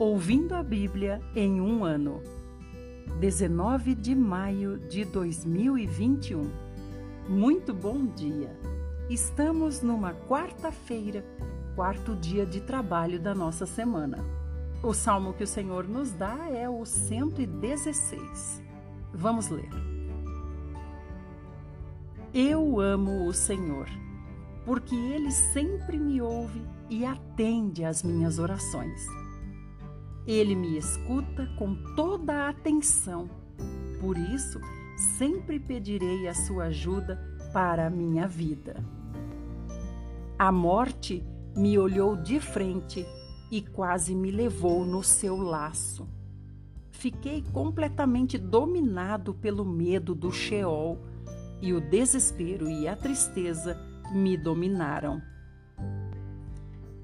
Ouvindo a Bíblia em um ano. 19 de maio de 2021. Muito bom dia! Estamos numa quarta-feira, quarto dia de trabalho da nossa semana. O salmo que o Senhor nos dá é o 116. Vamos ler. Eu amo o Senhor, porque ele sempre me ouve e atende às minhas orações. Ele me escuta com toda a atenção. Por isso, sempre pedirei a sua ajuda para a minha vida. A morte me olhou de frente e quase me levou no seu laço. Fiquei completamente dominado pelo medo do Sheol e o desespero e a tristeza me dominaram.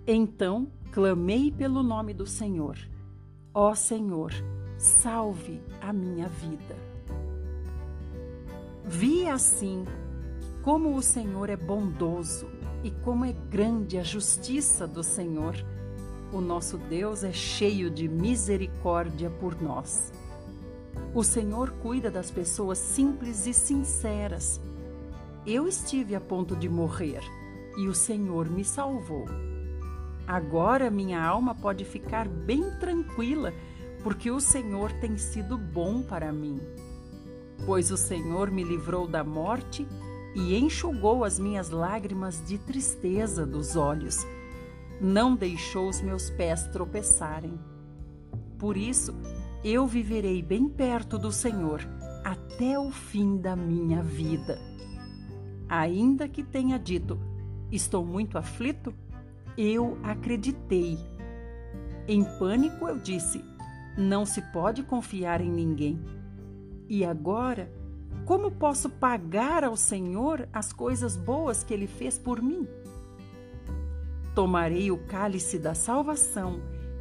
Então clamei pelo nome do Senhor Ó Senhor, salve a minha vida. Vi assim como o Senhor é bondoso e como é grande a justiça do Senhor. O nosso Deus é cheio de misericórdia por nós. O Senhor cuida das pessoas simples e sinceras. Eu estive a ponto de morrer e o Senhor me salvou. Agora minha alma pode ficar bem tranquila, porque o Senhor tem sido bom para mim. Pois o Senhor me livrou da morte e enxugou as minhas lágrimas de tristeza dos olhos. Não deixou os meus pés tropeçarem. Por isso, eu viverei bem perto do Senhor até o fim da minha vida. Ainda que tenha dito: Estou muito aflito, eu acreditei. Em pânico, eu disse: não se pode confiar em ninguém. E agora, como posso pagar ao Senhor as coisas boas que ele fez por mim? Tomarei o cálice da salvação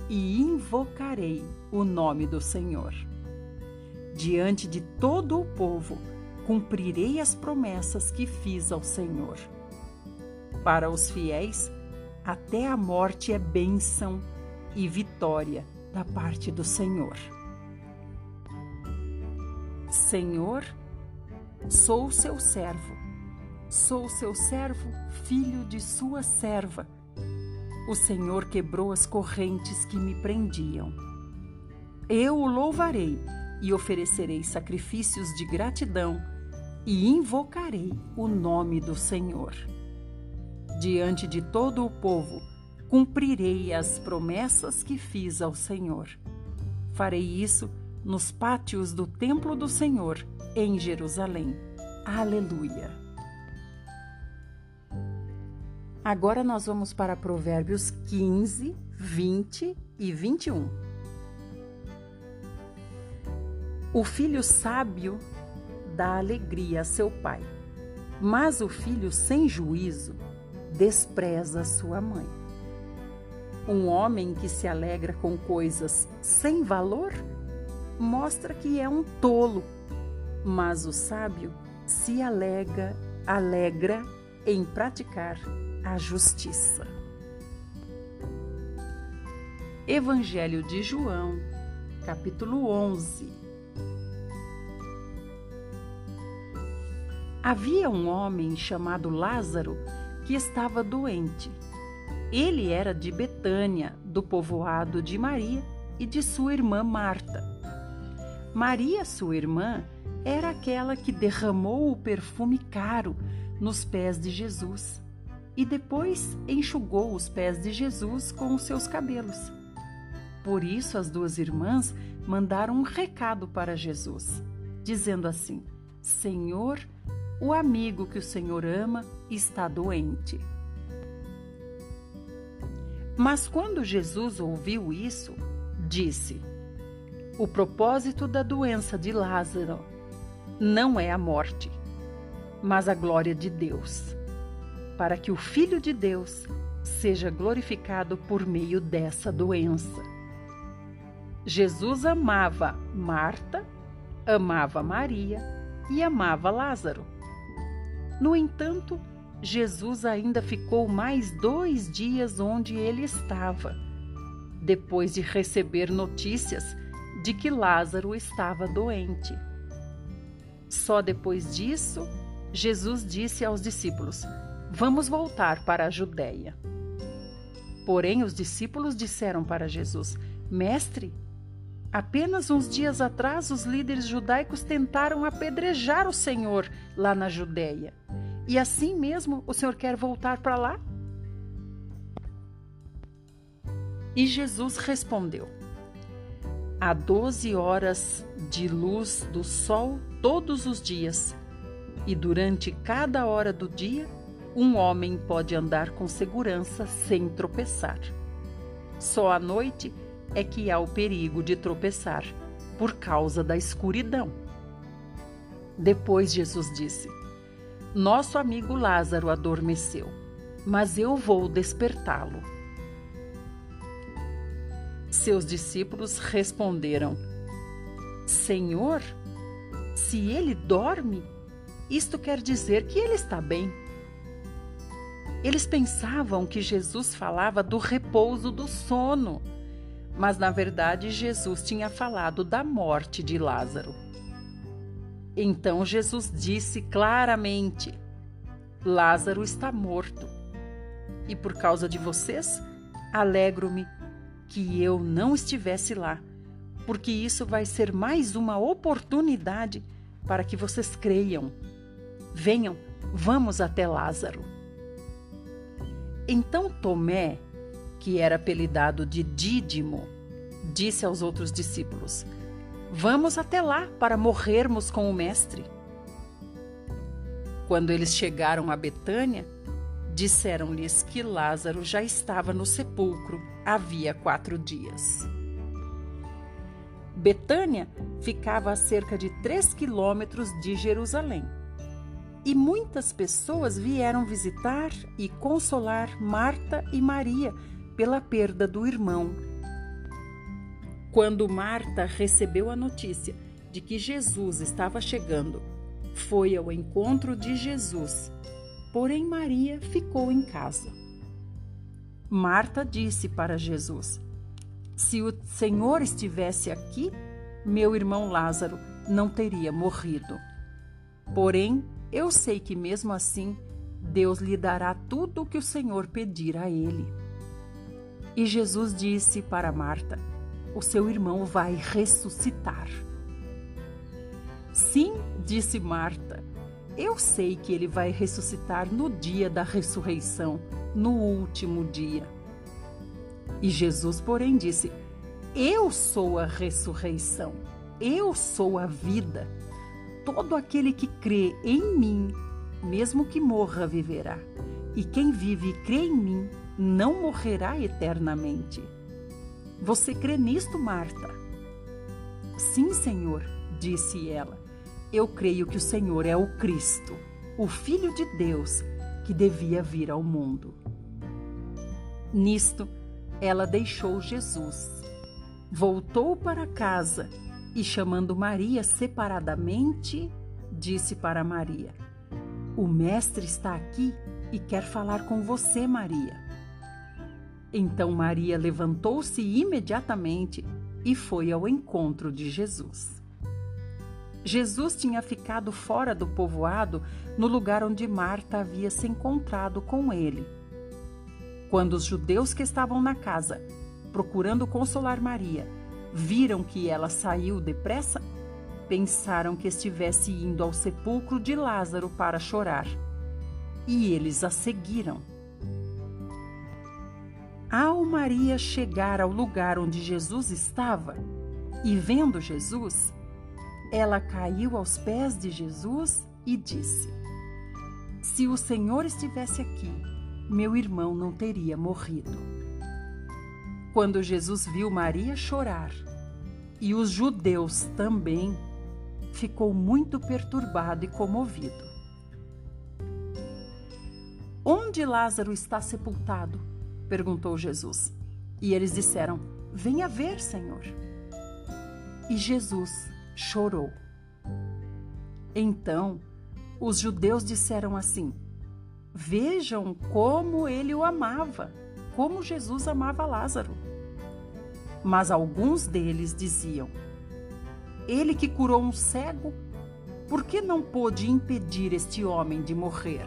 e invocarei o nome do Senhor. Diante de todo o povo, cumprirei as promessas que fiz ao Senhor. Para os fiéis, até a morte é bênção e vitória da parte do Senhor. Senhor, sou seu servo, sou seu servo, filho de sua serva. O Senhor quebrou as correntes que me prendiam. Eu o louvarei e oferecerei sacrifícios de gratidão e invocarei o nome do Senhor diante de todo o povo, cumprirei as promessas que fiz ao Senhor. Farei isso nos pátios do templo do Senhor, em Jerusalém. Aleluia. Agora nós vamos para Provérbios 15, 20 e 21. O filho sábio dá alegria a seu pai, mas o filho sem juízo despreza sua mãe. Um homem que se alegra com coisas sem valor mostra que é um tolo, mas o sábio se alega, alegra em praticar a justiça. Evangelho de João, capítulo 11. Havia um homem chamado Lázaro que estava doente. Ele era de Betânia, do povoado de Maria e de sua irmã Marta. Maria, sua irmã, era aquela que derramou o perfume caro nos pés de Jesus e depois enxugou os pés de Jesus com os seus cabelos. Por isso, as duas irmãs mandaram um recado para Jesus, dizendo assim: Senhor, o amigo que o Senhor ama está doente. Mas quando Jesus ouviu isso, disse: O propósito da doença de Lázaro não é a morte, mas a glória de Deus, para que o Filho de Deus seja glorificado por meio dessa doença. Jesus amava Marta, amava Maria e amava Lázaro. No entanto, Jesus ainda ficou mais dois dias onde ele estava. depois de receber notícias de que Lázaro estava doente. Só depois disso, Jesus disse aos discípulos: Vamos voltar para a Judéia. Porém, os discípulos disseram para Jesus: Mestre, apenas uns dias atrás os líderes judaicos tentaram apedrejar o Senhor lá na Judéia. E assim mesmo o Senhor quer voltar para lá? E Jesus respondeu: Há doze horas de luz do sol todos os dias, e durante cada hora do dia, um homem pode andar com segurança sem tropeçar. Só à noite é que há o perigo de tropeçar, por causa da escuridão. Depois Jesus disse: Nosso amigo Lázaro adormeceu, mas eu vou despertá-lo. Seus discípulos responderam: Senhor, se ele dorme, isto quer dizer que ele está bem. Eles pensavam que Jesus falava do repouso do sono, mas na verdade Jesus tinha falado da morte de Lázaro. Então Jesus disse claramente: Lázaro está morto. E por causa de vocês, alegro-me que eu não estivesse lá, porque isso vai ser mais uma oportunidade para que vocês creiam. Venham, vamos até Lázaro. Então Tomé, que era apelidado de Dídimo, disse aos outros discípulos: Vamos até lá para morrermos com o Mestre. Quando eles chegaram a Betânia, Disseram-lhes que Lázaro já estava no sepulcro havia quatro dias. Betânia ficava a cerca de três quilômetros de Jerusalém. E muitas pessoas vieram visitar e consolar Marta e Maria pela perda do irmão. Quando Marta recebeu a notícia de que Jesus estava chegando, foi ao encontro de Jesus Porém, Maria ficou em casa. Marta disse para Jesus: Se o Senhor estivesse aqui, meu irmão Lázaro não teria morrido. Porém, eu sei que mesmo assim, Deus lhe dará tudo o que o Senhor pedir a ele. E Jesus disse para Marta: O seu irmão vai ressuscitar. Sim, disse Marta, eu sei que ele vai ressuscitar no dia da ressurreição, no último dia. E Jesus, porém, disse: Eu sou a ressurreição, eu sou a vida. Todo aquele que crê em mim, mesmo que morra, viverá. E quem vive e crê em mim, não morrerá eternamente. Você crê nisto, Marta? Sim, Senhor, disse ela eu creio que o Senhor é o Cristo, o Filho de Deus que devia vir ao mundo. Nisto, ela deixou Jesus, voltou para casa e, chamando Maria separadamente, disse para Maria: O Mestre está aqui e quer falar com você, Maria. Então Maria levantou-se imediatamente e foi ao encontro de Jesus. Jesus tinha ficado fora do povoado, no lugar onde Marta havia se encontrado com ele. Quando os judeus que estavam na casa, procurando consolar Maria, viram que ela saiu depressa, pensaram que estivesse indo ao sepulcro de Lázaro para chorar. E eles a seguiram. Ao Maria chegar ao lugar onde Jesus estava e vendo Jesus, ela caiu aos pés de Jesus e disse: Se o Senhor estivesse aqui, meu irmão não teria morrido. Quando Jesus viu Maria chorar e os judeus também, ficou muito perturbado e comovido. Onde Lázaro está sepultado? Perguntou Jesus. E eles disseram: Venha ver, Senhor. E Jesus chorou. Então, os judeus disseram assim: Vejam como ele o amava, como Jesus amava Lázaro. Mas alguns deles diziam: Ele que curou um cego, por que não pôde impedir este homem de morrer?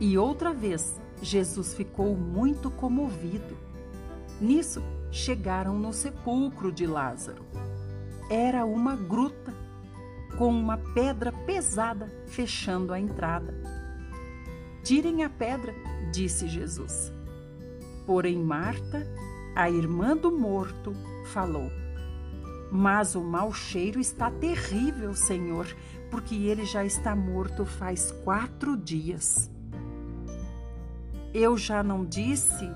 E outra vez, Jesus ficou muito comovido. Nisso, chegaram no sepulcro de Lázaro. Era uma gruta com uma pedra pesada fechando a entrada. Tirem a pedra, disse Jesus. Porém, Marta, a irmã do morto, falou: Mas o mau cheiro está terrível, Senhor, porque ele já está morto faz quatro dias. Eu já não disse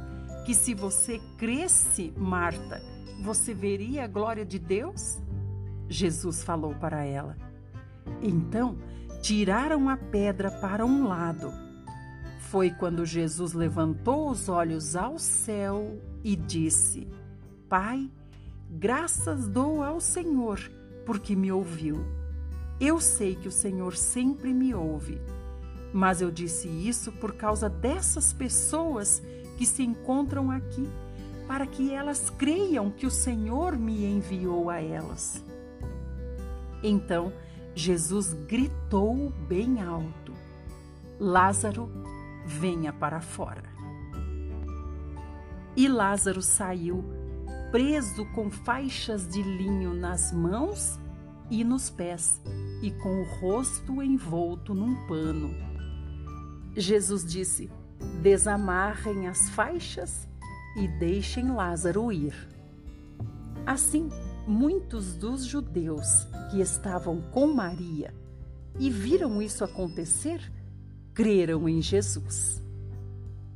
que se você cresce, Marta, você veria a glória de Deus? Jesus falou para ela. Então tiraram a pedra para um lado. Foi quando Jesus levantou os olhos ao céu e disse: Pai, graças dou ao Senhor, porque me ouviu. Eu sei que o Senhor sempre me ouve, mas eu disse isso por causa dessas pessoas que se encontram aqui, para que elas creiam que o Senhor me enviou a elas. Então Jesus gritou bem alto: Lázaro, venha para fora. E Lázaro saiu, preso com faixas de linho nas mãos e nos pés, e com o rosto envolto num pano. Jesus disse: Desamarrem as faixas e deixem Lázaro ir. Assim, muitos dos judeus que estavam com Maria e viram isso acontecer creram em Jesus.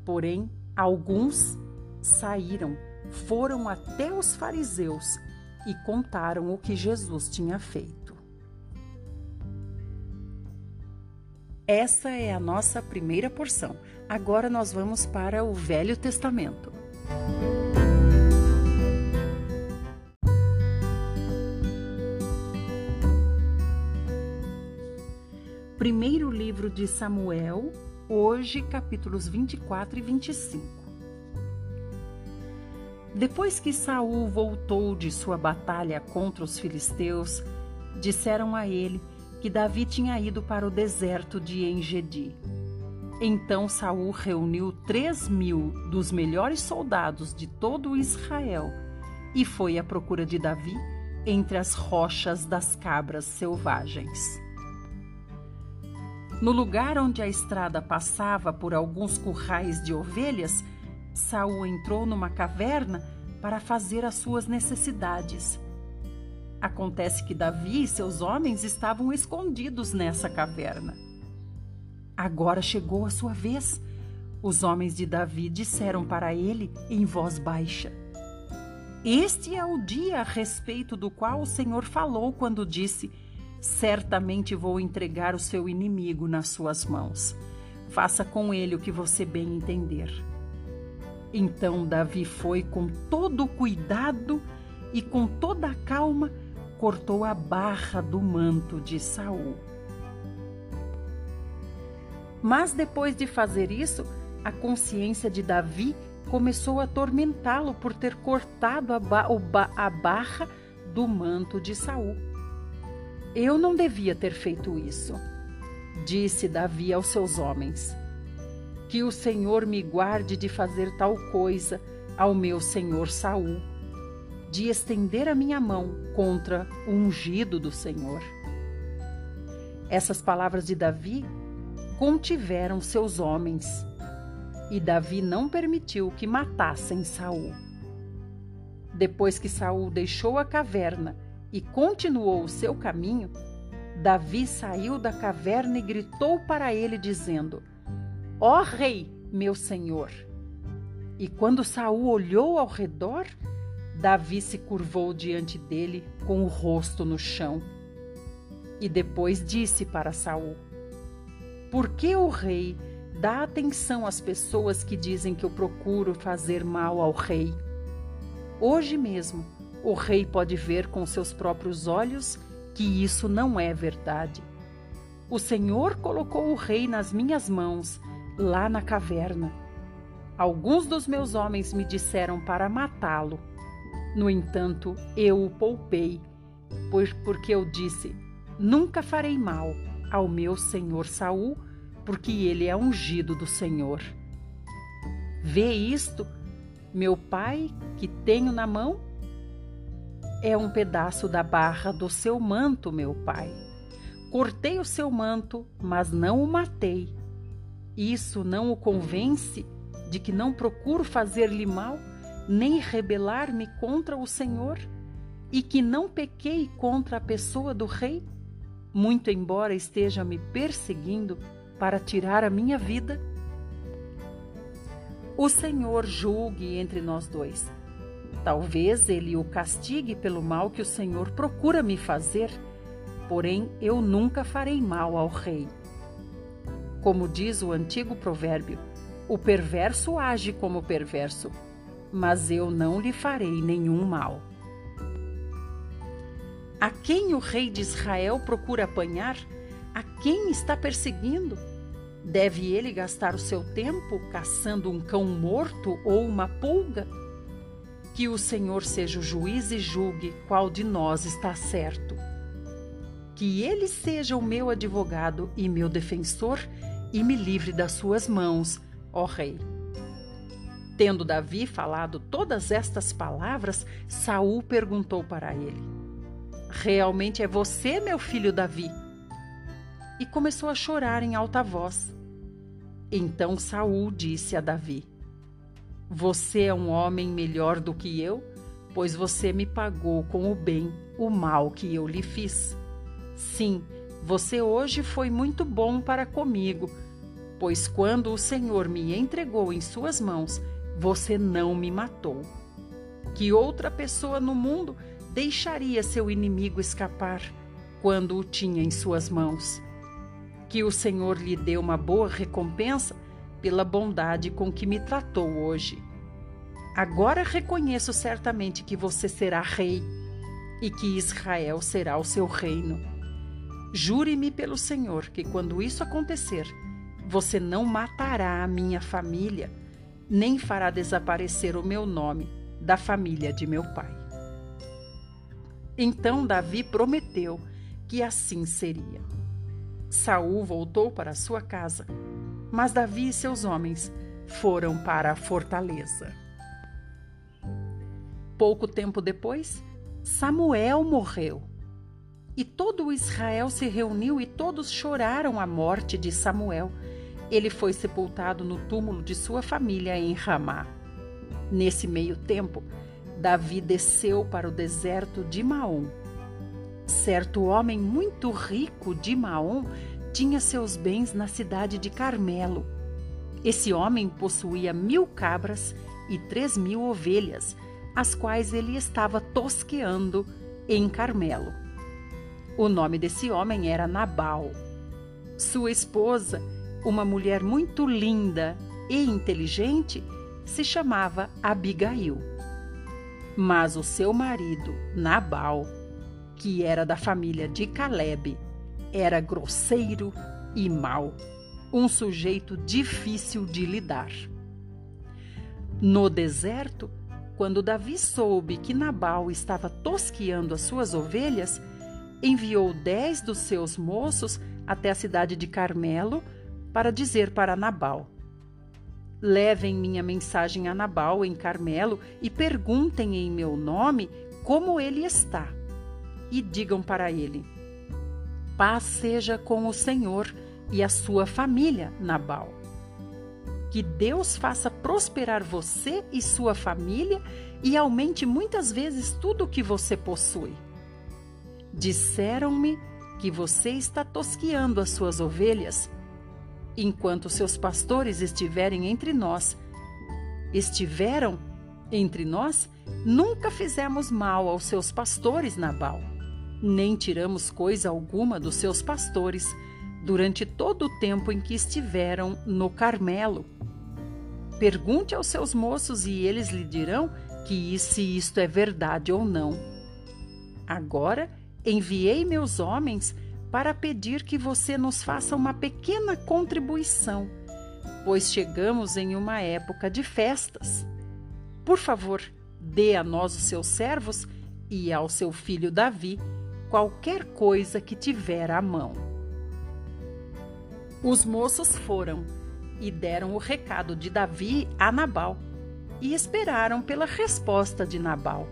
Porém, alguns saíram, foram até os fariseus e contaram o que Jesus tinha feito. Essa é a nossa primeira porção. Agora nós vamos para o Velho Testamento. Primeiro livro de Samuel, hoje capítulos 24 e 25. Depois que Saul voltou de sua batalha contra os filisteus, disseram a ele que Davi tinha ido para o deserto de Engedi. Então Saul reuniu três mil dos melhores soldados de todo Israel e foi à procura de Davi entre as rochas das cabras selvagens. No lugar onde a estrada passava por alguns currais de ovelhas, Saul entrou numa caverna para fazer as suas necessidades. Acontece que Davi e seus homens estavam escondidos nessa caverna. Agora chegou a sua vez. Os homens de Davi disseram para ele em voz baixa: Este é o dia a respeito do qual o Senhor falou quando disse: certamente vou entregar o seu inimigo nas suas mãos. Faça com ele o que você bem entender. Então Davi foi com todo o cuidado e com toda a calma cortou a barra do manto de Saul. Mas depois de fazer isso, a consciência de Davi começou a atormentá-lo por ter cortado a, ba a barra do manto de Saul. Eu não devia ter feito isso, disse Davi aos seus homens. Que o Senhor me guarde de fazer tal coisa ao meu senhor Saul, de estender a minha mão contra o ungido do Senhor. Essas palavras de Davi contiveram seus homens, e Davi não permitiu que matassem Saul. Depois que Saul deixou a caverna e continuou o seu caminho, Davi saiu da caverna e gritou para ele, dizendo: Ó oh, rei, meu senhor! E quando Saul olhou ao redor, Davi se curvou diante dele com o rosto no chão. E depois disse para Saul: Por que o rei dá atenção às pessoas que dizem que eu procuro fazer mal ao rei? Hoje mesmo o rei pode ver com seus próprios olhos que isso não é verdade. O Senhor colocou o rei nas minhas mãos, lá na caverna. Alguns dos meus homens me disseram para matá-lo. No entanto, eu o poupei, pois porque eu disse: Nunca farei mal ao meu senhor Saul, porque ele é ungido do Senhor. Vê isto, meu pai, que tenho na mão? É um pedaço da barra do seu manto, meu pai. Cortei o seu manto, mas não o matei. Isso não o convence de que não procuro fazer-lhe mal, nem rebelar-me contra o Senhor, e que não pequei contra a pessoa do rei, muito embora esteja me perseguindo para tirar a minha vida? O Senhor julgue entre nós dois. Talvez ele o castigue pelo mal que o Senhor procura me fazer porém eu nunca farei mal ao rei. Como diz o antigo provérbio, o perverso age como perverso, mas eu não lhe farei nenhum mal. A quem o rei de Israel procura apanhar? A quem está perseguindo? Deve ele gastar o seu tempo caçando um cão morto ou uma pulga? Que o Senhor seja o juiz e julgue qual de nós está certo que ele seja o meu advogado e meu defensor e me livre das suas mãos, ó rei. Tendo Davi falado todas estas palavras, Saul perguntou para ele: Realmente é você, meu filho Davi? E começou a chorar em alta voz. Então Saul disse a Davi: Você é um homem melhor do que eu, pois você me pagou com o bem o mal que eu lhe fiz. Sim, você hoje foi muito bom para comigo, pois quando o Senhor me entregou em suas mãos, você não me matou. Que outra pessoa no mundo deixaria seu inimigo escapar quando o tinha em suas mãos? Que o Senhor lhe dê uma boa recompensa pela bondade com que me tratou hoje. Agora reconheço certamente que você será rei e que Israel será o seu reino. Jure-me pelo Senhor que, quando isso acontecer, você não matará a minha família, nem fará desaparecer o meu nome da família de meu pai. Então Davi prometeu que assim seria. Saul voltou para sua casa, mas Davi e seus homens foram para a fortaleza. Pouco tempo depois, Samuel morreu e todo Israel se reuniu e todos choraram a morte de Samuel. Ele foi sepultado no túmulo de sua família em Ramá. Nesse meio tempo, Davi desceu para o deserto de Maom. Certo homem muito rico de Maom tinha seus bens na cidade de Carmelo. Esse homem possuía mil cabras e três mil ovelhas, as quais ele estava tosqueando em Carmelo. O nome desse homem era Nabal. Sua esposa, uma mulher muito linda e inteligente, se chamava Abigail. Mas o seu marido, Nabal, que era da família de Caleb, era grosseiro e mau, um sujeito difícil de lidar. No deserto, quando Davi soube que Nabal estava tosqueando as suas ovelhas, enviou dez dos seus moços até a cidade de Carmelo para dizer para Nabal: Levem minha mensagem a Nabal em Carmelo e perguntem em meu nome como ele está. E digam para ele: Paz seja com o Senhor e a sua família, Nabal. Que Deus faça prosperar você e sua família e aumente muitas vezes tudo o que você possui. Disseram-me que você está tosquiando as suas ovelhas, enquanto seus pastores estiverem entre nós. Estiveram entre nós? Nunca fizemos mal aos seus pastores, Nabal, nem tiramos coisa alguma dos seus pastores durante todo o tempo em que estiveram no Carmelo. Pergunte aos seus moços e eles lhe dirão que se isto é verdade ou não. Agora Enviei meus homens para pedir que você nos faça uma pequena contribuição, pois chegamos em uma época de festas. Por favor, dê a nós os seus servos e ao seu filho Davi qualquer coisa que tiver à mão. Os moços foram e deram o recado de Davi a Nabal e esperaram pela resposta de Nabal.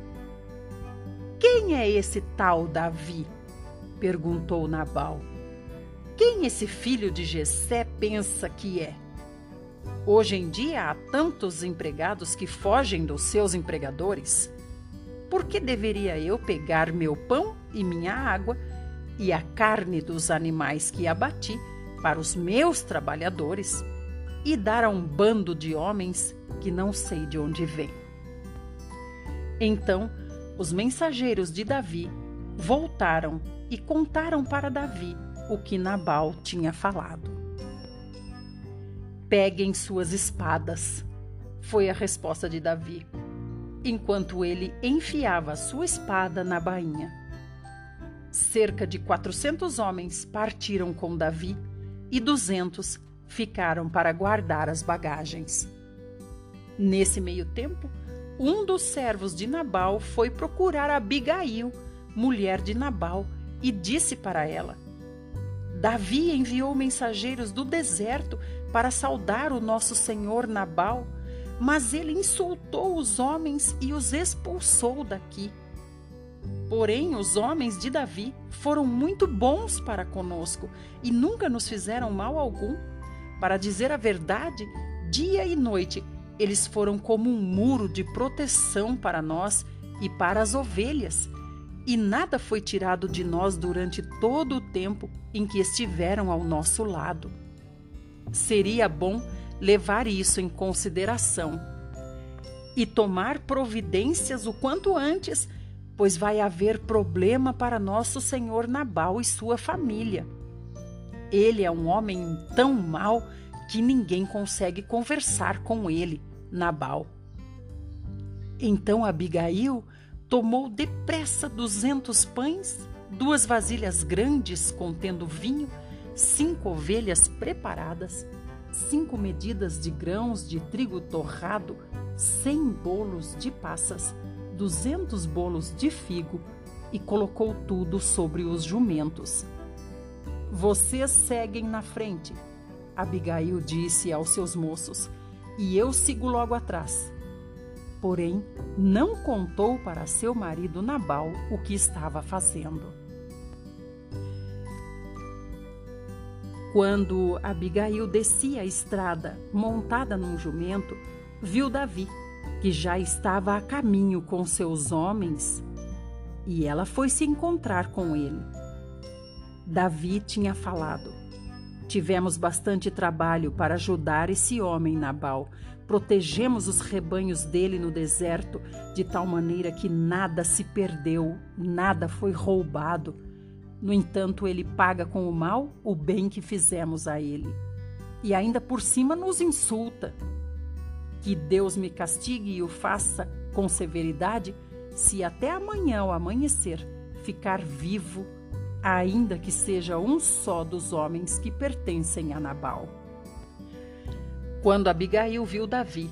Quem é esse tal Davi? Perguntou Nabal. Quem esse filho de Jessé pensa que é? Hoje em dia há tantos empregados que fogem dos seus empregadores. Por que deveria eu pegar meu pão e minha água e a carne dos animais que abati para os meus trabalhadores e dar a um bando de homens que não sei de onde vêm? Então os mensageiros de Davi voltaram e contaram para Davi o que Nabal tinha falado. Peguem suas espadas, foi a resposta de Davi, enquanto ele enfiava sua espada na bainha. Cerca de quatrocentos homens partiram com Davi e duzentos ficaram para guardar as bagagens. Nesse meio tempo, um dos servos de Nabal foi procurar Abigail, mulher de Nabal, e disse para ela: Davi enviou mensageiros do deserto para saudar o nosso senhor Nabal, mas ele insultou os homens e os expulsou daqui. Porém, os homens de Davi foram muito bons para conosco e nunca nos fizeram mal algum. Para dizer a verdade, dia e noite eles foram como um muro de proteção para nós e para as ovelhas, e nada foi tirado de nós durante todo o tempo em que estiveram ao nosso lado. Seria bom levar isso em consideração e tomar providências o quanto antes, pois vai haver problema para nosso senhor Nabal e sua família. Ele é um homem tão mau que ninguém consegue conversar com ele, Nabal. Então Abigail tomou depressa duzentos pães, duas vasilhas grandes contendo vinho, cinco ovelhas preparadas, cinco medidas de grãos de trigo torrado, cem bolos de passas, duzentos bolos de figo e colocou tudo sobre os jumentos. Vocês seguem na frente, Abigail disse aos seus moços, e eu sigo logo atrás. Porém, não contou para seu marido Nabal o que estava fazendo. Quando Abigail descia a estrada, montada num jumento, viu Davi, que já estava a caminho com seus homens, e ela foi se encontrar com ele. Davi tinha falado: Tivemos bastante trabalho para ajudar esse homem, Nabal. Protegemos os rebanhos dele no deserto, de tal maneira que nada se perdeu, nada foi roubado. No entanto, ele paga com o mal o bem que fizemos a ele. E ainda por cima nos insulta. Que Deus me castigue e o faça com severidade, se até amanhã ao amanhecer ficar vivo ainda que seja um só dos homens que pertencem a Nabal. Quando Abigail viu Davi,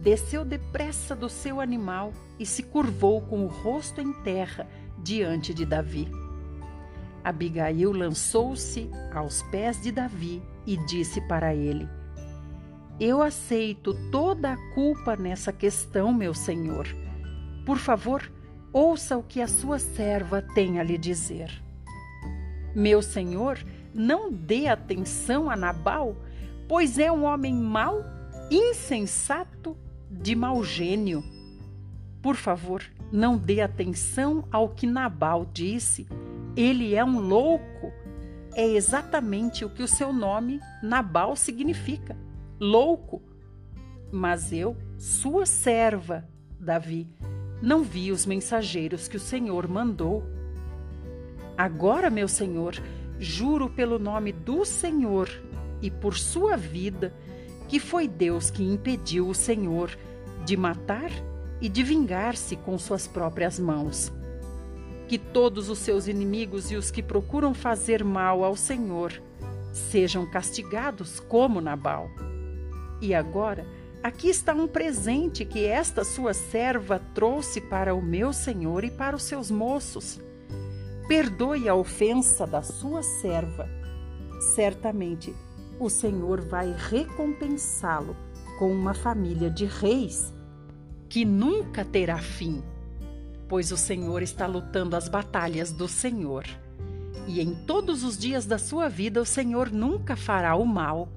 desceu depressa do seu animal e se curvou com o rosto em terra diante de Davi. Abigail lançou-se aos pés de Davi e disse para ele: Eu aceito toda a culpa nessa questão, meu senhor. Por favor, ouça o que a sua serva tem a lhe dizer. Meu senhor, não dê atenção a Nabal, pois é um homem mau, insensato, de mau gênio. Por favor, não dê atenção ao que Nabal disse. Ele é um louco. É exatamente o que o seu nome Nabal significa: louco. Mas eu, sua serva, Davi, não vi os mensageiros que o Senhor mandou. Agora, meu senhor, juro pelo nome do Senhor e por sua vida, que foi Deus que impediu o Senhor de matar e de vingar-se com suas próprias mãos. Que todos os seus inimigos e os que procuram fazer mal ao Senhor sejam castigados como Nabal. E agora, Aqui está um presente que esta sua serva trouxe para o meu senhor e para os seus moços. Perdoe a ofensa da sua serva. Certamente o Senhor vai recompensá-lo com uma família de reis que nunca terá fim, pois o Senhor está lutando as batalhas do Senhor. E em todos os dias da sua vida o Senhor nunca fará o mal.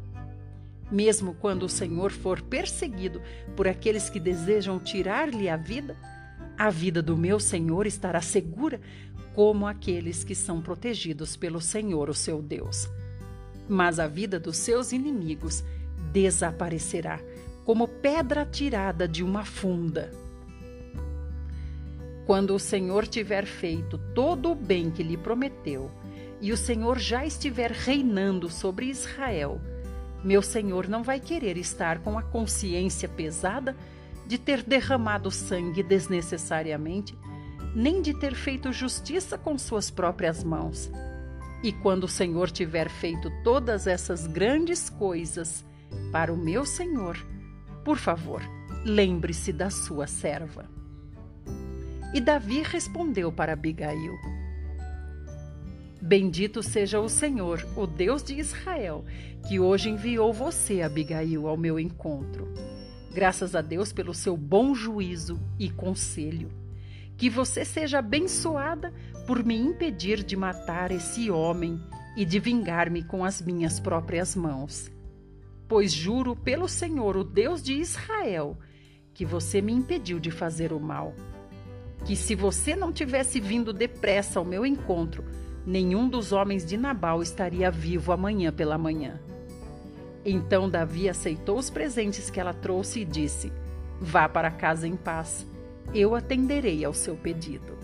Mesmo quando o Senhor for perseguido por aqueles que desejam tirar-lhe a vida, a vida do meu Senhor estará segura, como aqueles que são protegidos pelo Senhor, o seu Deus. Mas a vida dos seus inimigos desaparecerá, como pedra tirada de uma funda. Quando o Senhor tiver feito todo o bem que lhe prometeu, e o Senhor já estiver reinando sobre Israel, meu senhor não vai querer estar com a consciência pesada de ter derramado sangue desnecessariamente, nem de ter feito justiça com suas próprias mãos. E quando o Senhor tiver feito todas essas grandes coisas para o meu Senhor, por favor, lembre-se da sua serva. E Davi respondeu para Abigail: Bendito seja o Senhor, o Deus de Israel, que hoje enviou você, Abigail, ao meu encontro. Graças a Deus pelo seu bom juízo e conselho. Que você seja abençoada por me impedir de matar esse homem e de vingar-me com as minhas próprias mãos. Pois juro pelo Senhor, o Deus de Israel, que você me impediu de fazer o mal. Que se você não tivesse vindo depressa ao meu encontro, nenhum dos homens de Nabal estaria vivo amanhã pela manhã. Então Davi aceitou os presentes que ela trouxe e disse: Vá para casa em paz, eu atenderei ao seu pedido.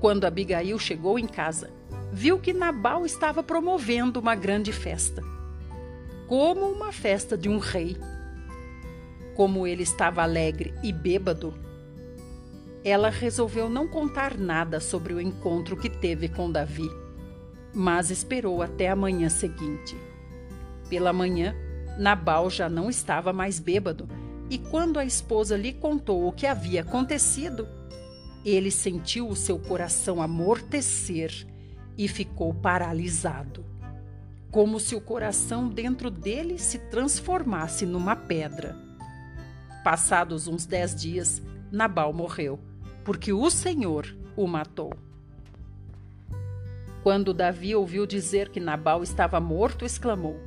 Quando Abigail chegou em casa, viu que Nabal estava promovendo uma grande festa, como uma festa de um rei. Como ele estava alegre e bêbado, ela resolveu não contar nada sobre o encontro que teve com Davi, mas esperou até a manhã seguinte. Pela manhã, Nabal já não estava mais bêbado, e quando a esposa lhe contou o que havia acontecido, ele sentiu o seu coração amortecer e ficou paralisado, como se o coração dentro dele se transformasse numa pedra. Passados uns dez dias, Nabal morreu porque o Senhor o matou. Quando Davi ouviu dizer que Nabal estava morto, exclamou: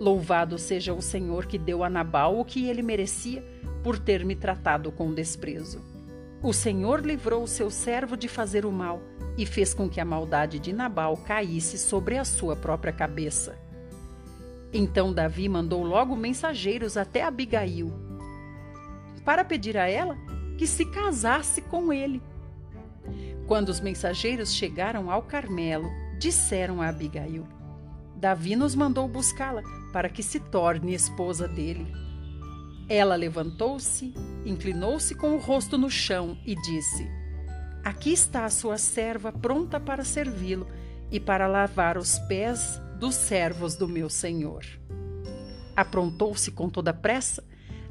Louvado seja o Senhor que deu a Nabal o que ele merecia por ter me tratado com desprezo. O Senhor livrou o seu servo de fazer o mal e fez com que a maldade de Nabal caísse sobre a sua própria cabeça. Então Davi mandou logo mensageiros até Abigail para pedir a ela que se casasse com ele. Quando os mensageiros chegaram ao Carmelo, disseram a Abigail: Davi nos mandou buscá-la para que se torne esposa dele. Ela levantou-se, inclinou-se com o rosto no chão e disse: Aqui está a sua serva pronta para servi-lo e para lavar os pés dos servos do meu senhor. Aprontou-se com toda pressa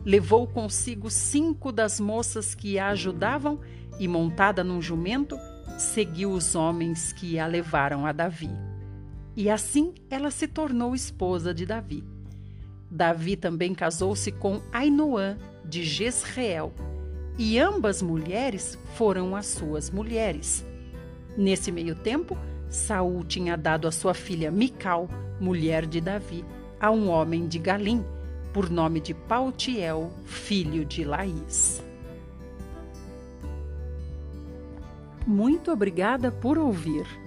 levou consigo cinco das moças que a ajudavam e, montada num jumento, seguiu os homens que a levaram a Davi. E assim ela se tornou esposa de Davi. Davi também casou-se com Ainoã de Jezreel, e ambas mulheres foram as suas mulheres. Nesse meio tempo, Saul tinha dado a sua filha Mical, mulher de Davi, a um homem de Galim, por nome de Pautiel, filho de Laís. Muito obrigada por ouvir.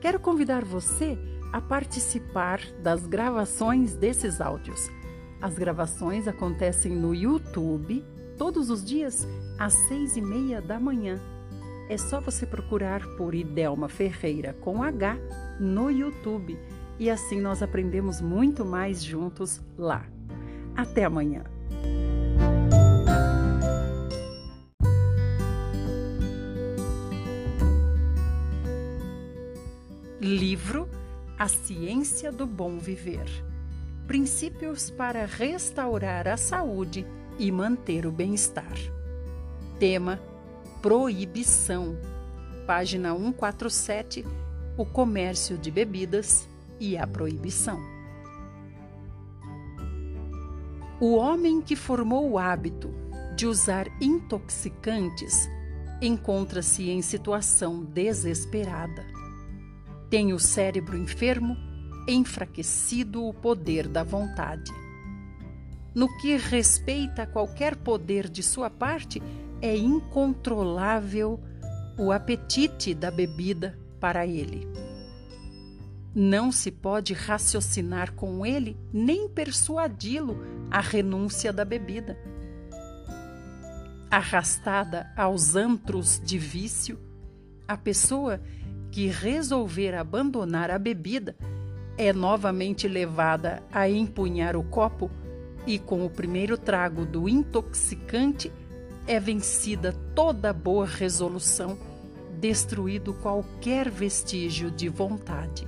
Quero convidar você a participar das gravações desses áudios. As gravações acontecem no YouTube todos os dias às seis e meia da manhã. É só você procurar por Idelma Ferreira com H no YouTube e assim nós aprendemos muito mais juntos lá. Até amanhã. Livro A Ciência do Bom Viver. princípios para restaurar a saúde e manter o bem-estar. Tema: Proibição. Página 147. O comércio de bebidas e a proibição. O homem que formou o hábito de usar intoxicantes encontra-se em situação desesperada. Tem o cérebro enfermo, enfraquecido o poder da vontade. No que respeita a qualquer poder de sua parte, é incontrolável o apetite da bebida para ele. Não se pode raciocinar com ele nem persuadi-lo à renúncia da bebida. Arrastada aos antros de vício, a pessoa que resolver abandonar a bebida é novamente levada a empunhar o copo e, com o primeiro trago do intoxicante, é vencida toda boa resolução, destruído qualquer vestígio de vontade.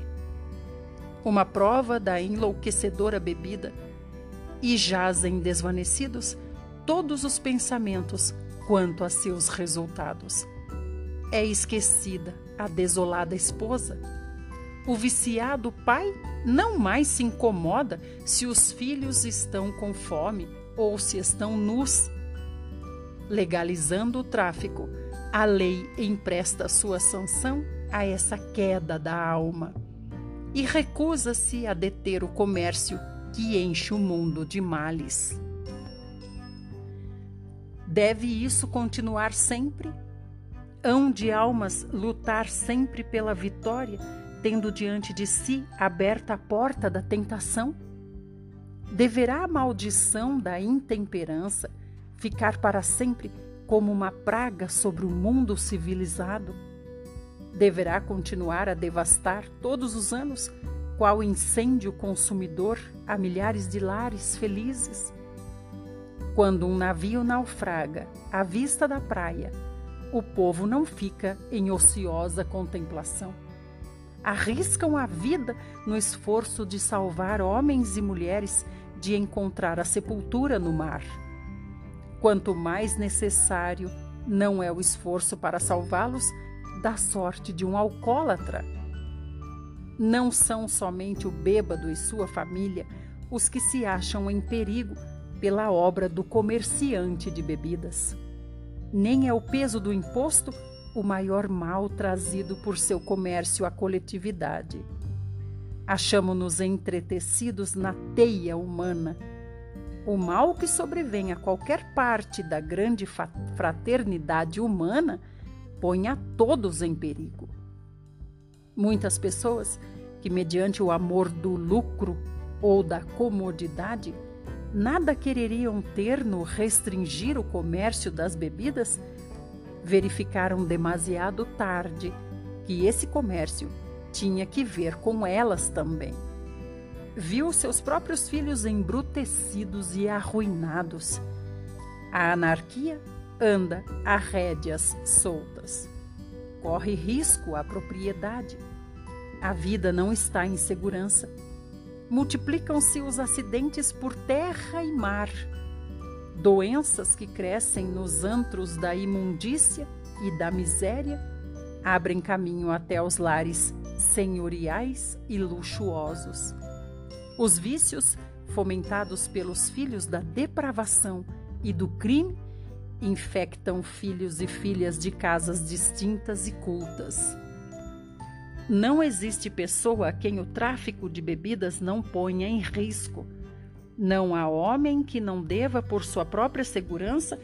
Uma prova da enlouquecedora bebida, e jazem desvanecidos todos os pensamentos quanto a seus resultados. É esquecida a desolada esposa. O viciado pai não mais se incomoda se os filhos estão com fome ou se estão nus legalizando o tráfico, a lei empresta sua sanção a essa queda da alma e recusa-se a deter o comércio que enche o mundo de males. Deve isso continuar sempre? Hão de almas lutar sempre pela vitória, tendo diante de si aberta a porta da tentação? Deverá a maldição da intemperança ficar para sempre como uma praga sobre o mundo civilizado? Deverá continuar a devastar todos os anos, qual incêndio consumidor a milhares de lares felizes? Quando um navio naufraga à vista da praia, o povo não fica em ociosa contemplação. Arriscam a vida no esforço de salvar homens e mulheres de encontrar a sepultura no mar. Quanto mais necessário não é o esforço para salvá-los da sorte de um alcoólatra. Não são somente o bêbado e sua família os que se acham em perigo pela obra do comerciante de bebidas. Nem é o peso do imposto o maior mal trazido por seu comércio à coletividade. Achamo-nos entretecidos na teia humana o mal que sobrevém a qualquer parte da grande fraternidade humana põe a todos em perigo. Muitas pessoas que, mediante o amor do lucro ou da comodidade, nada quereriam ter no restringir o comércio das bebidas, verificaram demasiado tarde que esse comércio tinha que ver com elas também viu seus próprios filhos embrutecidos e arruinados. A anarquia anda a rédeas soltas. Corre risco a propriedade. A vida não está em segurança. Multiplicam-se os acidentes por terra e mar. Doenças que crescem nos antros da imundícia e da miséria abrem caminho até os lares senhoriais e luxuosos. Os vícios, fomentados pelos filhos da depravação e do crime, infectam filhos e filhas de casas distintas e cultas. Não existe pessoa a quem o tráfico de bebidas não ponha em risco. Não há homem que não deva, por sua própria segurança,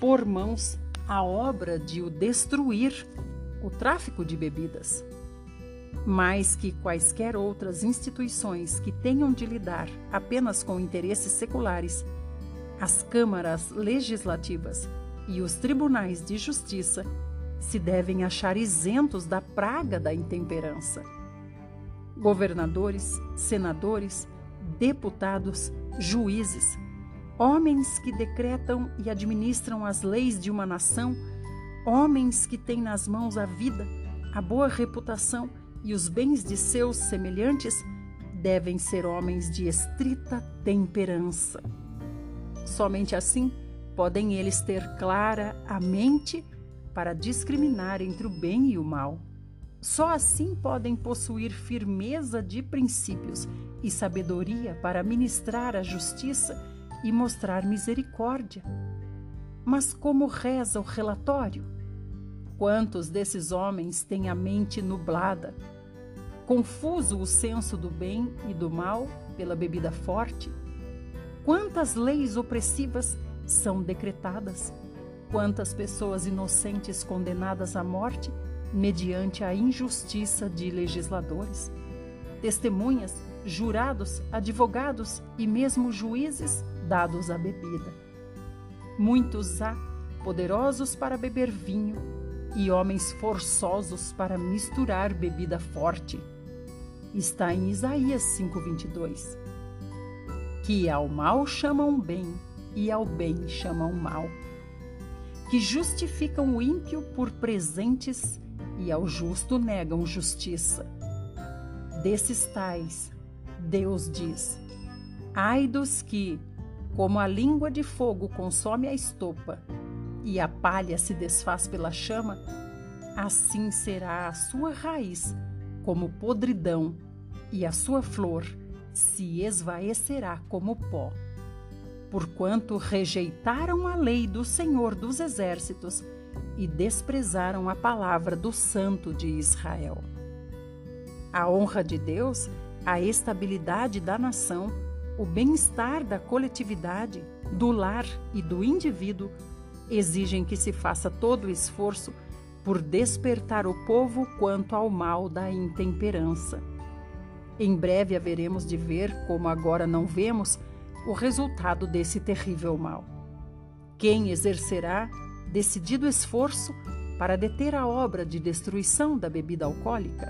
pôr mãos à obra de o destruir o tráfico de bebidas mais que quaisquer outras instituições que tenham de lidar apenas com interesses seculares, as câmaras legislativas e os tribunais de justiça se devem achar isentos da praga da intemperança. Governadores, senadores, deputados, juízes, homens que decretam e administram as leis de uma nação, homens que têm nas mãos a vida, a boa reputação e os bens de seus semelhantes devem ser homens de estrita temperança. Somente assim podem eles ter clara a mente para discriminar entre o bem e o mal. Só assim podem possuir firmeza de princípios e sabedoria para ministrar a justiça e mostrar misericórdia. Mas como reza o relatório? Quantos desses homens têm a mente nublada? Confuso o senso do bem e do mal pela bebida forte? Quantas leis opressivas são decretadas? Quantas pessoas inocentes condenadas à morte mediante a injustiça de legisladores? Testemunhas, jurados, advogados e mesmo juízes dados à bebida. Muitos há, poderosos para beber vinho, e homens forçosos para misturar bebida forte. Está em Isaías 5:22. Que ao mal chamam bem e ao bem chamam mal. Que justificam o ímpio por presentes e ao justo negam justiça. Desses tais, Deus diz: Ai dos que, como a língua de fogo consome a estopa e a palha se desfaz pela chama, assim será a sua raiz como podridão, e a sua flor se esvaecerá como pó. Porquanto rejeitaram a lei do Senhor dos Exércitos e desprezaram a palavra do Santo de Israel. A honra de Deus, a estabilidade da nação, o bem-estar da coletividade, do lar e do indivíduo exigem que se faça todo o esforço por despertar o povo quanto ao mal da intemperança. Em breve haveremos de ver, como agora não vemos, o resultado desse terrível mal. Quem exercerá decidido esforço para deter a obra de destruição da bebida alcoólica?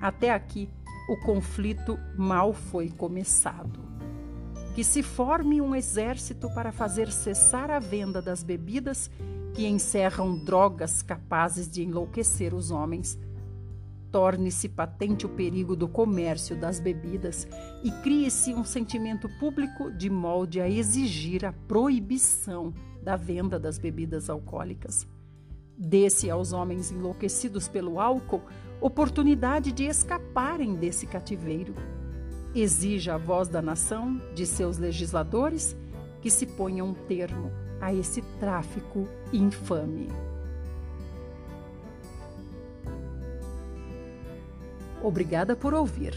Até aqui, o conflito mal foi começado que se forme um exército para fazer cessar a venda das bebidas que encerram drogas capazes de enlouquecer os homens. Torne-se patente o perigo do comércio das bebidas e crie-se um sentimento público de molde a exigir a proibição da venda das bebidas alcoólicas. Dê-se aos homens enlouquecidos pelo álcool oportunidade de escaparem desse cativeiro exija a voz da nação, de seus legisladores, que se ponha um termo a esse tráfico infame. Obrigada por ouvir.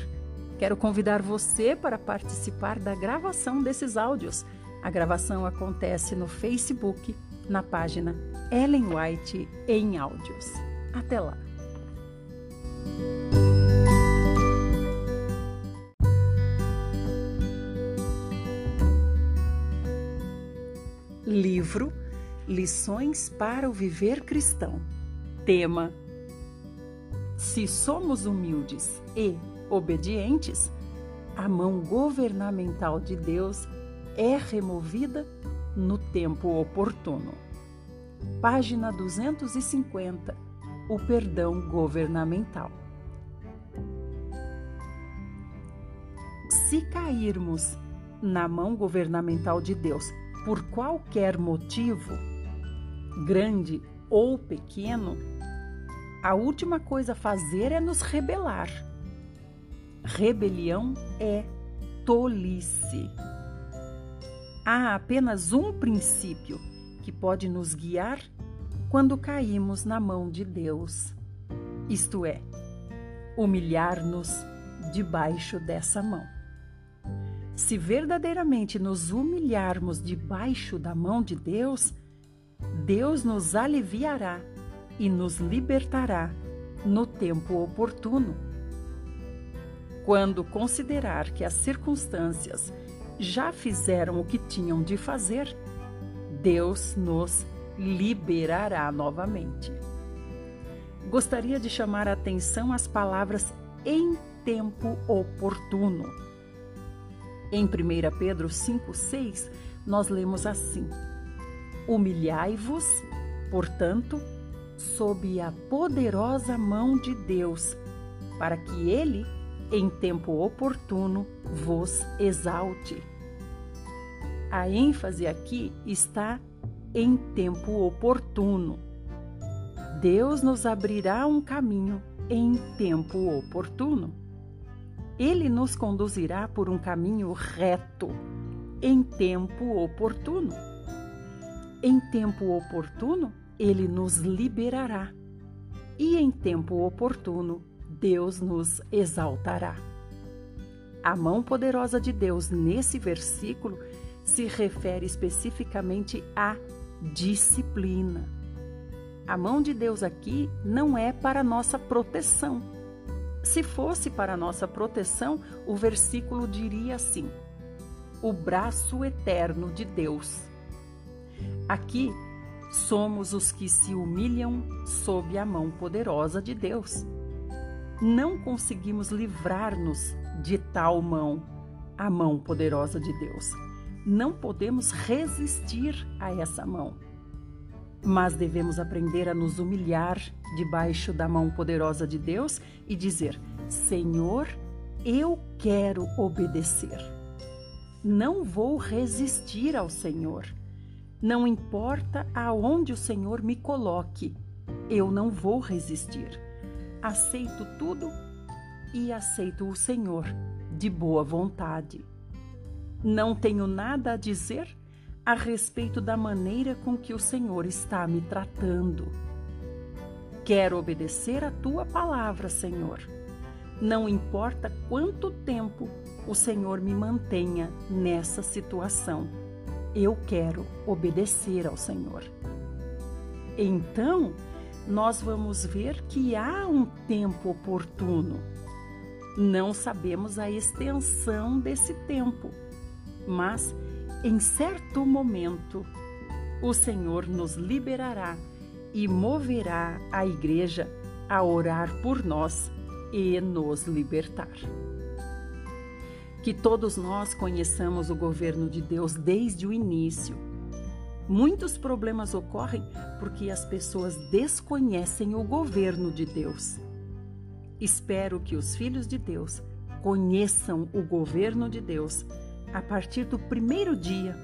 Quero convidar você para participar da gravação desses áudios. A gravação acontece no Facebook, na página Ellen White em Áudios. Até lá! Livro Lições para o Viver Cristão. Tema: Se somos humildes e obedientes, a mão governamental de Deus é removida no tempo oportuno. Página 250 O perdão governamental. Se cairmos na mão governamental de Deus por qualquer motivo, grande ou pequeno, a última coisa a fazer é nos rebelar. Rebelião é tolice. Há apenas um princípio que pode nos guiar quando caímos na mão de Deus, isto é, humilhar-nos debaixo dessa mão. Se verdadeiramente nos humilharmos debaixo da mão de Deus, Deus nos aliviará e nos libertará no tempo oportuno. Quando considerar que as circunstâncias já fizeram o que tinham de fazer, Deus nos liberará novamente. Gostaria de chamar a atenção às palavras em tempo oportuno. Em 1 Pedro 5,6, nós lemos assim: Humilhai-vos, portanto, sob a poderosa mão de Deus, para que ele, em tempo oportuno vos exalte. A ênfase aqui está em tempo oportuno. Deus nos abrirá um caminho em tempo oportuno. Ele nos conduzirá por um caminho reto em tempo oportuno. Em tempo oportuno, ele nos liberará. E em tempo oportuno, Deus nos exaltará. A mão poderosa de Deus nesse versículo se refere especificamente à disciplina. A mão de Deus aqui não é para nossa proteção. Se fosse para nossa proteção, o versículo diria assim: o braço eterno de Deus. Aqui somos os que se humilham sob a mão poderosa de Deus. Não conseguimos livrar-nos de tal mão, a mão poderosa de Deus. Não podemos resistir a essa mão. Mas devemos aprender a nos humilhar debaixo da mão poderosa de Deus e dizer: Senhor, eu quero obedecer. Não vou resistir ao Senhor. Não importa aonde o Senhor me coloque, eu não vou resistir. Aceito tudo e aceito o Senhor de boa vontade. Não tenho nada a dizer a respeito da maneira com que o Senhor está me tratando. Quero obedecer a tua palavra, Senhor. Não importa quanto tempo o Senhor me mantenha nessa situação eu quero obedecer ao Senhor. Então, nós vamos ver que há um tempo oportuno. Não sabemos a extensão desse tempo, mas em certo momento o Senhor nos liberará e moverá a igreja a orar por nós e nos libertar que todos nós conheçamos o governo de Deus desde o início. Muitos problemas ocorrem porque as pessoas desconhecem o governo de Deus. Espero que os filhos de Deus conheçam o governo de Deus a partir do primeiro dia,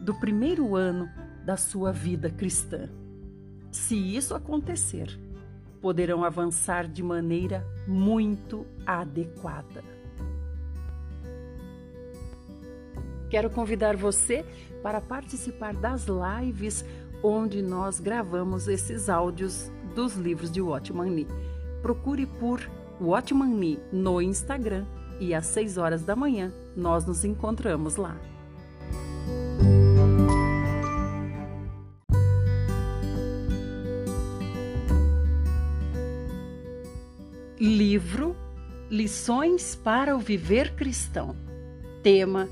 do primeiro ano da sua vida cristã. Se isso acontecer, poderão avançar de maneira muito adequada. Quero convidar você para participar das lives onde nós gravamos esses áudios dos livros de Watchman Nee. Procure por Watchman Nee no Instagram e às 6 horas da manhã nós nos encontramos lá. Livro Lições para o Viver Cristão. Tema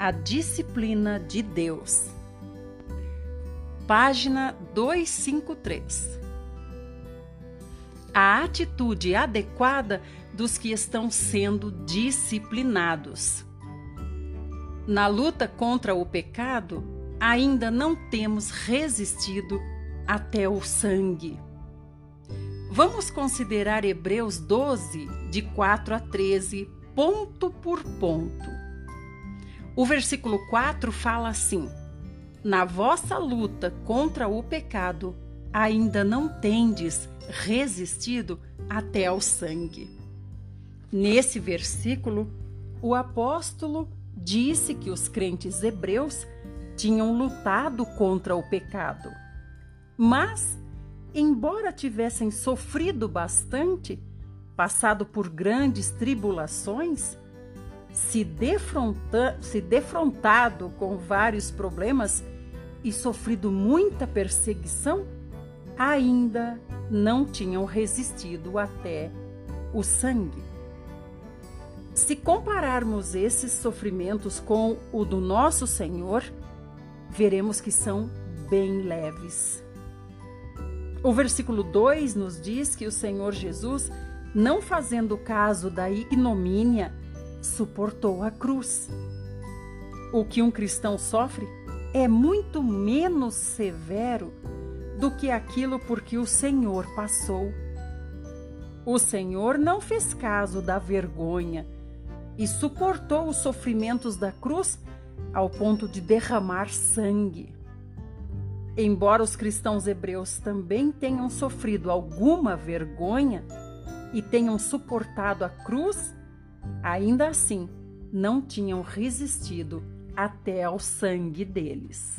a disciplina de Deus. Página 253. A atitude adequada dos que estão sendo disciplinados. Na luta contra o pecado, ainda não temos resistido até o sangue. Vamos considerar Hebreus 12, de 4 a 13, ponto por ponto. O versículo 4 fala assim: Na vossa luta contra o pecado, ainda não tendes resistido até ao sangue. Nesse versículo, o apóstolo disse que os crentes hebreus tinham lutado contra o pecado. Mas, embora tivessem sofrido bastante, passado por grandes tribulações, se, defronta, se defrontado com vários problemas e sofrido muita perseguição, ainda não tinham resistido até o sangue. Se compararmos esses sofrimentos com o do nosso Senhor, veremos que são bem leves. O versículo 2 nos diz que o Senhor Jesus, não fazendo caso da ignomínia suportou a cruz. O que um cristão sofre é muito menos severo do que aquilo por que o Senhor passou. O Senhor não fez caso da vergonha e suportou os sofrimentos da cruz ao ponto de derramar sangue. Embora os cristãos hebreus também tenham sofrido alguma vergonha e tenham suportado a cruz, ainda assim não tinham resistido até ao sangue deles.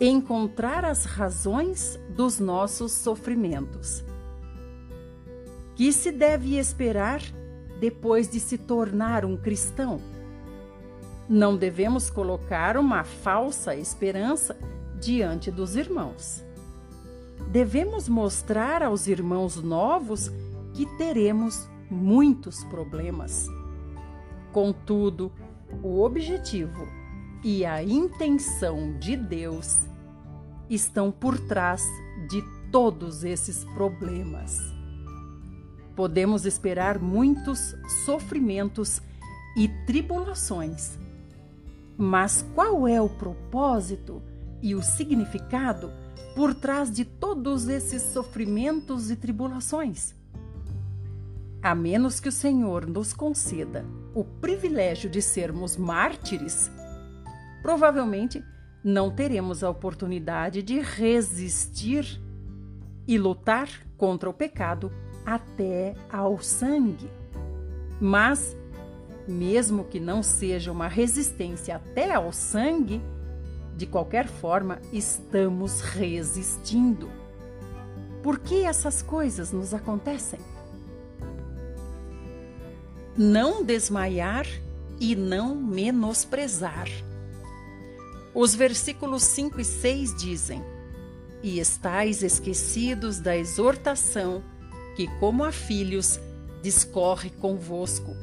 Encontrar as razões dos nossos sofrimentos. Que se deve esperar depois de se tornar um cristão? Não devemos colocar uma falsa esperança diante dos irmãos. Devemos mostrar aos irmãos novos que teremos muitos problemas. Contudo, o objetivo e a intenção de Deus estão por trás de todos esses problemas. Podemos esperar muitos sofrimentos e tribulações. Mas qual é o propósito e o significado por trás de todos esses sofrimentos e tribulações? A menos que o Senhor nos conceda o privilégio de sermos mártires, provavelmente não teremos a oportunidade de resistir e lutar contra o pecado até ao sangue. Mas, mesmo que não seja uma resistência até ao sangue, de qualquer forma estamos resistindo. Por que essas coisas nos acontecem? Não desmaiar e não menosprezar. Os versículos 5 e 6 dizem: E estais esquecidos da exortação que, como a filhos, discorre convosco.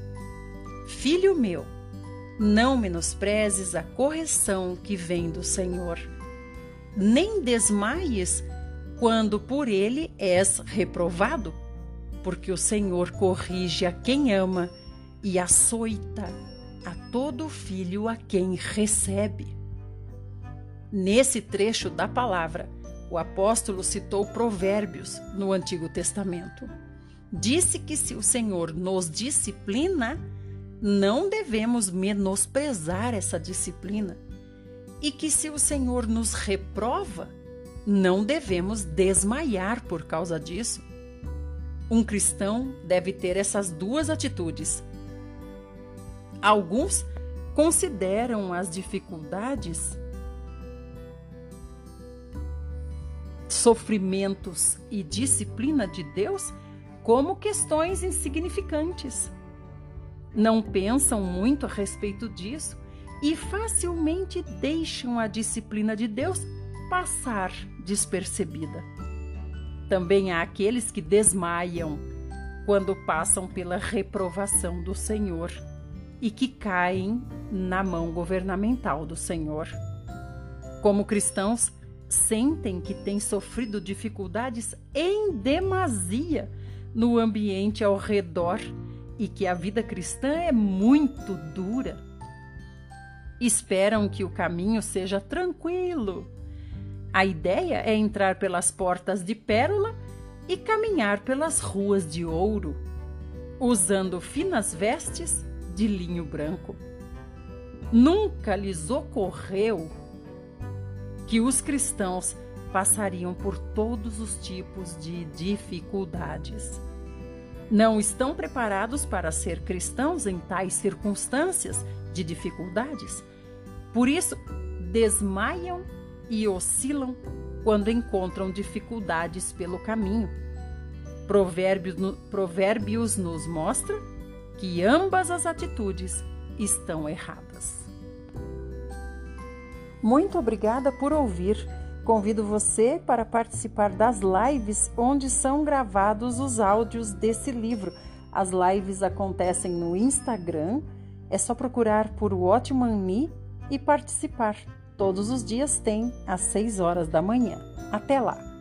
Filho meu, não menosprezes a correção que vem do Senhor, nem desmaies quando por ele és reprovado, porque o Senhor corrige a quem ama e açoita a todo filho a quem recebe. Nesse trecho da palavra, o apóstolo citou Provérbios no Antigo Testamento. Disse que se o Senhor nos disciplina, não devemos menosprezar essa disciplina. E que se o Senhor nos reprova, não devemos desmaiar por causa disso. Um cristão deve ter essas duas atitudes Alguns consideram as dificuldades, sofrimentos e disciplina de Deus como questões insignificantes. Não pensam muito a respeito disso e facilmente deixam a disciplina de Deus passar despercebida. Também há aqueles que desmaiam quando passam pela reprovação do Senhor e que caem na mão governamental do Senhor. Como cristãos, sentem que têm sofrido dificuldades em demasia no ambiente ao redor e que a vida cristã é muito dura. Esperam que o caminho seja tranquilo. A ideia é entrar pelas portas de pérola e caminhar pelas ruas de ouro, usando finas vestes de linho branco. Nunca lhes ocorreu que os cristãos passariam por todos os tipos de dificuldades. Não estão preparados para ser cristãos em tais circunstâncias de dificuldades. Por isso, desmaiam e oscilam quando encontram dificuldades pelo caminho. Provérbios, Provérbios nos mostra que ambas as atitudes estão erradas. Muito obrigada por ouvir. Convido você para participar das lives onde são gravados os áudios desse livro. As lives acontecem no Instagram. É só procurar por Watchman Me e participar. Todos os dias tem às 6 horas da manhã. Até lá!